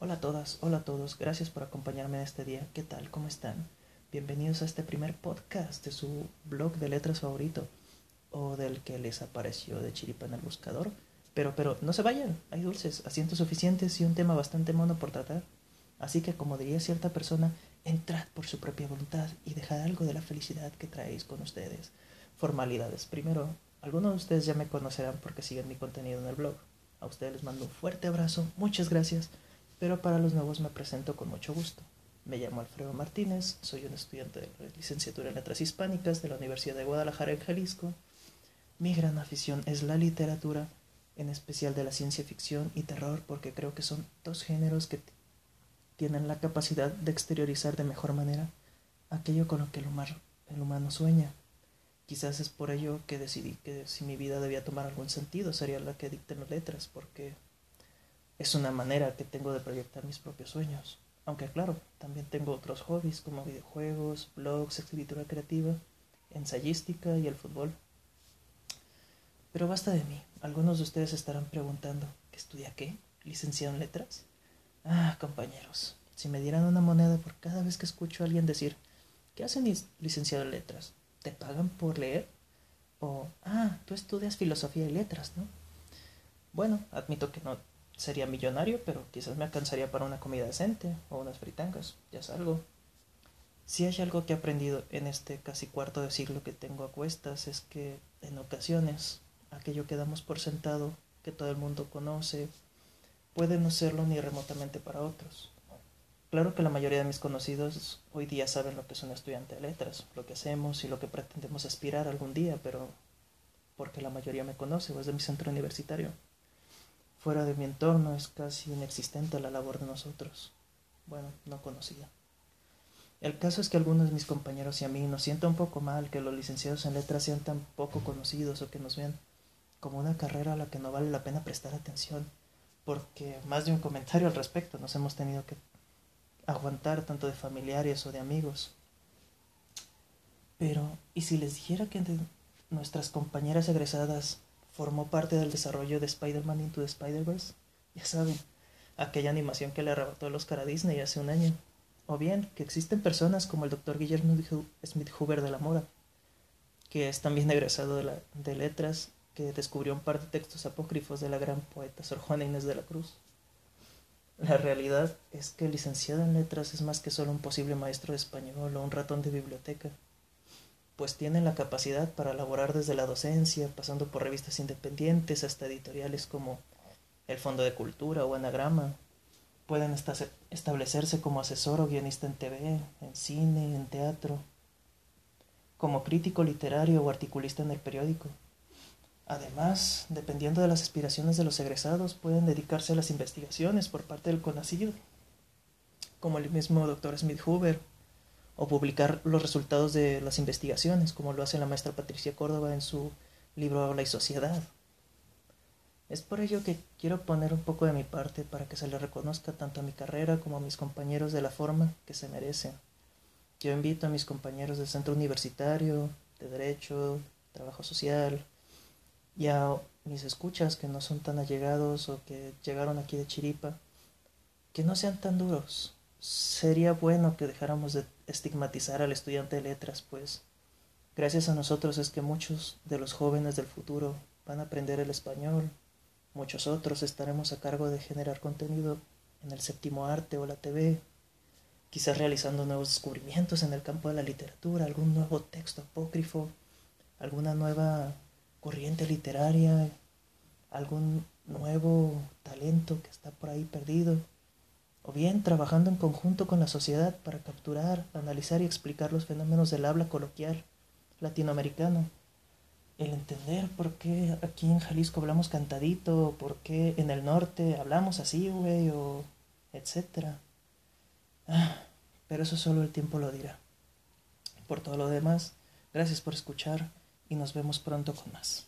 Hola a todas, hola a todos, gracias por acompañarme en este día. ¿Qué tal? ¿Cómo están? Bienvenidos a este primer podcast de su blog de letras favorito o del que les apareció de chiripa en el buscador. Pero, pero, no se vayan, hay dulces, asientos suficientes y un tema bastante mono por tratar. Así que, como diría cierta persona, entrad por su propia voluntad y dejad algo de la felicidad que traéis con ustedes. Formalidades. Primero, algunos de ustedes ya me conocerán porque siguen mi contenido en el blog. A ustedes les mando un fuerte abrazo, muchas gracias pero para los nuevos me presento con mucho gusto. Me llamo Alfredo Martínez, soy un estudiante de licenciatura en Letras Hispánicas de la Universidad de Guadalajara en Jalisco. Mi gran afición es la literatura, en especial de la ciencia ficción y terror, porque creo que son dos géneros que tienen la capacidad de exteriorizar de mejor manera aquello con lo que el, humano sueña. Quizás es por ello que decidí que si mi vida debía tomar algún sentido sería la que dicten las letras, porque es una manera que tengo de proyectar mis propios sueños. Aunque claro, también tengo otros hobbies como videojuegos, blogs, escritura creativa, ensayística y el fútbol. Pero basta de mí. Algunos de ustedes estarán preguntando, ¿qué estudia qué? ¿Licenciado en letras? Ah, compañeros, si me dieran una moneda por cada vez que escucho a alguien decir, ¿qué hacen licenciado en letras? ¿Te pagan por leer? O, ah, tú estudias filosofía y letras, ¿no? Bueno, admito que no sería millonario, pero quizás me alcanzaría para una comida decente o unas fritangas, ya salgo. Si hay algo que he aprendido en este casi cuarto de siglo que tengo a cuestas es que en ocasiones aquello que damos por sentado, que todo el mundo conoce, puede no serlo ni remotamente para otros. Claro que la mayoría de mis conocidos hoy día saben lo que es un estudiante de letras, lo que hacemos y lo que pretendemos aspirar algún día, pero porque la mayoría me conoce o es de mi centro universitario. Fuera de mi entorno es casi inexistente la labor de nosotros. Bueno, no conocida. El caso es que algunos de mis compañeros y a mí nos sienta un poco mal que los licenciados en letras sean tan poco conocidos o que nos vean como una carrera a la que no vale la pena prestar atención, porque más de un comentario al respecto nos hemos tenido que aguantar tanto de familiares o de amigos. Pero, ¿y si les dijera que entre nuestras compañeras egresadas formó parte del desarrollo de Spider-Man Into the Spider-Verse. Ya saben, aquella animación que le arrebató el Oscar a Disney hace un año. O bien, que existen personas como el doctor Guillermo Smith Hoover de la Mora, que es también egresado de, la, de letras, que descubrió un par de textos apócrifos de la gran poeta Sor Juana Inés de la Cruz. La realidad es que el licenciado en letras es más que solo un posible maestro de español o un ratón de biblioteca pues tienen la capacidad para elaborar desde la docencia, pasando por revistas independientes hasta editoriales como el Fondo de Cultura o Anagrama. Pueden establecerse como asesor o guionista en TV, en cine, en teatro, como crítico literario o articulista en el periódico. Además, dependiendo de las aspiraciones de los egresados, pueden dedicarse a las investigaciones por parte del CONACYT, como el mismo doctor Smith Hoover, o publicar los resultados de las investigaciones, como lo hace la maestra Patricia Córdoba en su libro Habla y Sociedad. Es por ello que quiero poner un poco de mi parte para que se le reconozca tanto a mi carrera como a mis compañeros de la forma que se merecen. Yo invito a mis compañeros del centro universitario, de derecho, trabajo social, y a mis escuchas que no son tan allegados o que llegaron aquí de chiripa, que no sean tan duros, sería bueno que dejáramos de estigmatizar al estudiante de letras, pues. Gracias a nosotros es que muchos de los jóvenes del futuro van a aprender el español, muchos otros estaremos a cargo de generar contenido en el séptimo arte o la TV, quizás realizando nuevos descubrimientos en el campo de la literatura, algún nuevo texto apócrifo, alguna nueva corriente literaria, algún nuevo talento que está por ahí perdido o bien trabajando en conjunto con la sociedad para capturar, analizar y explicar los fenómenos del habla coloquial latinoamericano. El entender por qué aquí en Jalisco hablamos cantadito, por qué en el norte hablamos así, güey, o etcétera. Ah, pero eso solo el tiempo lo dirá. Por todo lo demás, gracias por escuchar y nos vemos pronto con más.